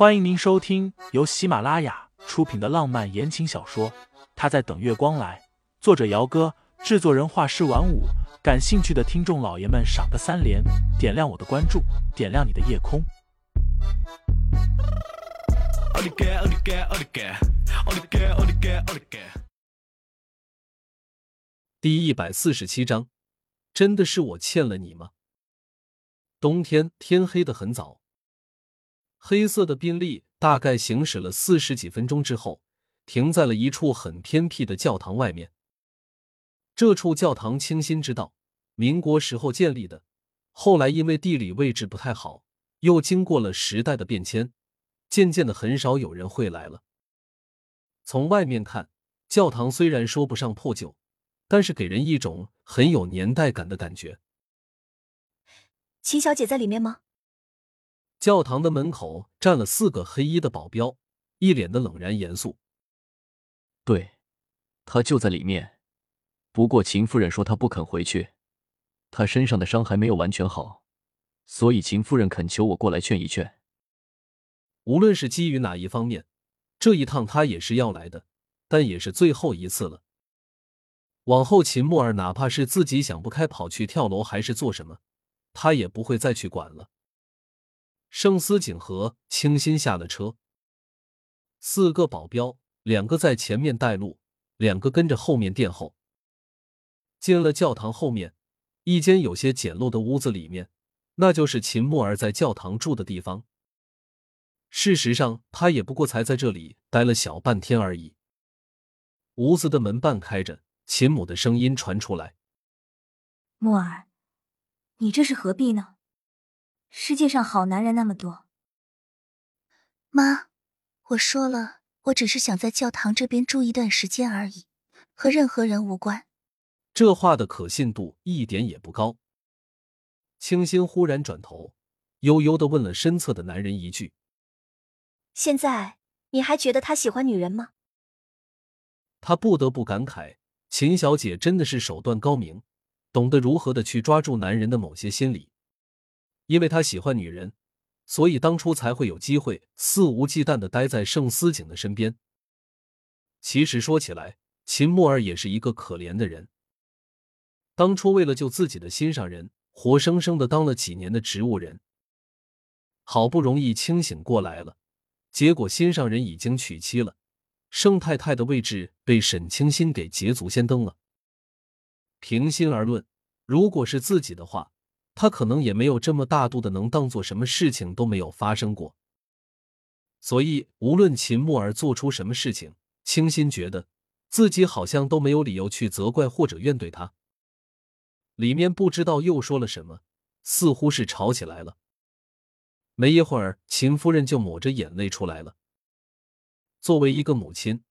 欢迎您收听由喜马拉雅出品的浪漫言情小说《他在等月光来》，作者：姚哥，制作人：画师晚舞。感兴趣的听众老爷们，赏个三连，点亮我的关注，点亮你的夜空。第一百四十七章，真的是我欠了你吗？冬天天黑的很早，黑色的宾利大概行驶了四十几分钟之后，停在了一处很偏僻的教堂外面。这处教堂清新知道，民国时候建立的，后来因为地理位置不太好，又经过了时代的变迁，渐渐的很少有人会来了。从外面看，教堂虽然说不上破旧。但是给人一种很有年代感的感觉。秦小姐在里面吗？教堂的门口站了四个黑衣的保镖，一脸的冷然严肃。对，他就在里面。不过秦夫人说她不肯回去，她身上的伤还没有完全好，所以秦夫人恳求我过来劝一劝。无论是基于哪一方面，这一趟她也是要来的，但也是最后一次了。往后，秦木儿哪怕是自己想不开跑去跳楼，还是做什么，他也不会再去管了。盛思景和清新下了车，四个保镖，两个在前面带路，两个跟着后面殿后。进了教堂后面一间有些简陋的屋子里面，那就是秦木儿在教堂住的地方。事实上，他也不过才在这里待了小半天而已。屋子的门半开着。秦母的声音传出来：“木儿，你这是何必呢？世界上好男人那么多。妈，我说了，我只是想在教堂这边住一段时间而已，和任何人无关。”这话的可信度一点也不高。清新忽然转头，悠悠的问了身侧的男人一句：“现在你还觉得他喜欢女人吗？”他不得不感慨。秦小姐真的是手段高明，懂得如何的去抓住男人的某些心理。因为他喜欢女人，所以当初才会有机会肆无忌惮的待在盛思景的身边。其实说起来，秦木儿也是一个可怜的人。当初为了救自己的心上人，活生生的当了几年的植物人。好不容易清醒过来了，结果心上人已经娶妻了。盛太太的位置被沈清新给捷足先登了。平心而论，如果是自己的话，他可能也没有这么大度的能当做什么事情都没有发生过。所以，无论秦木儿做出什么事情，清新觉得自己好像都没有理由去责怪或者怨怼他。里面不知道又说了什么，似乎是吵起来了。没一会儿，秦夫人就抹着眼泪出来了。作为一个母亲，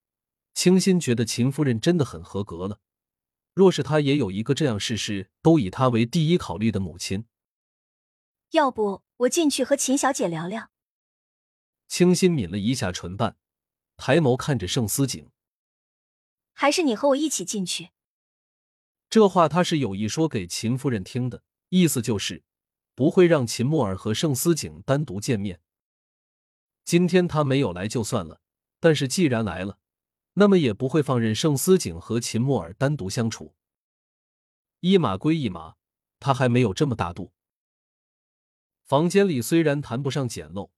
清新觉得秦夫人真的很合格了。若是他也有一个这样事事都以他为第一考虑的母亲，要不我进去和秦小姐聊聊。清新抿了一下唇瓣，抬眸看着盛思景：“还是你和我一起进去。”这话他是有意说给秦夫人听的，意思就是不会让秦墨儿和盛思景单独见面。今天他没有来就算了。但是既然来了，那么也不会放任盛思景和秦墨儿单独相处。一码归一码，他还没有这么大度。房间里虽然谈不上简陋，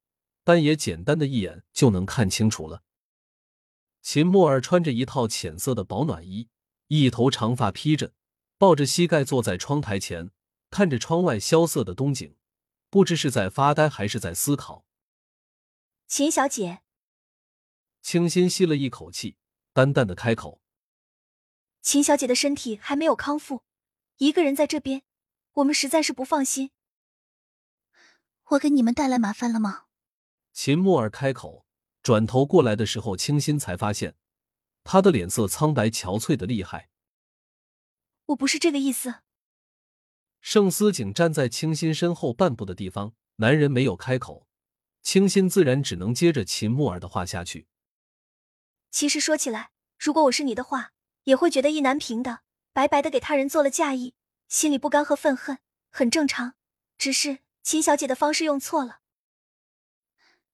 但也简单的一眼就能看清楚了。秦墨儿穿着一套浅色的保暖衣，一头长发披着，抱着膝盖坐在窗台前，看着窗外萧瑟的冬景，不知是在发呆还是在思考。秦小姐。清新吸了一口气，淡淡的开口：“秦小姐的身体还没有康复，一个人在这边，我们实在是不放心。我给你们带来麻烦了吗？”秦木儿开口，转头过来的时候，清新才发现他的脸色苍白憔悴的厉害。我不是这个意思。盛思景站在清新身后半步的地方，男人没有开口，清新自然只能接着秦木儿的话下去。其实说起来，如果我是你的话，也会觉得意难平的，白白的给他人做了嫁衣，心里不甘和愤恨很正常。只是秦小姐的方式用错了。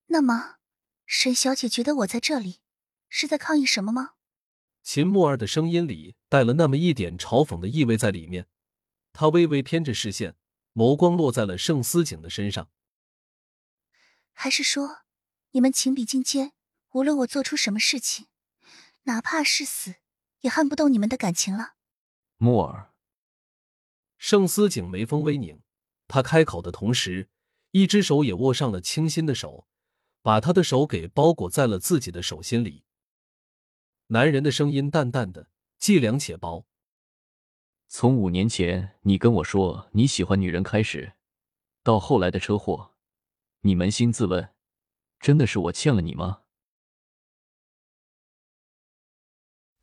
那么沈小姐觉得我在这里是在抗议什么吗？秦木儿的声音里带了那么一点嘲讽的意味在里面，她微微偏着视线，眸光落在了盛思景的身上。还是说，你们情比金坚，无论我做出什么事情，哪怕是死，也撼不动你们的感情了？木儿，盛思景眉峰微拧，他开口的同时，一只手也握上了清新的手，把他的手给包裹在了自己的手心里。男人的声音淡淡的，既凉且薄。从五年前你跟我说你喜欢女人开始，到后来的车祸，你扪心自问，真的是我欠了你吗？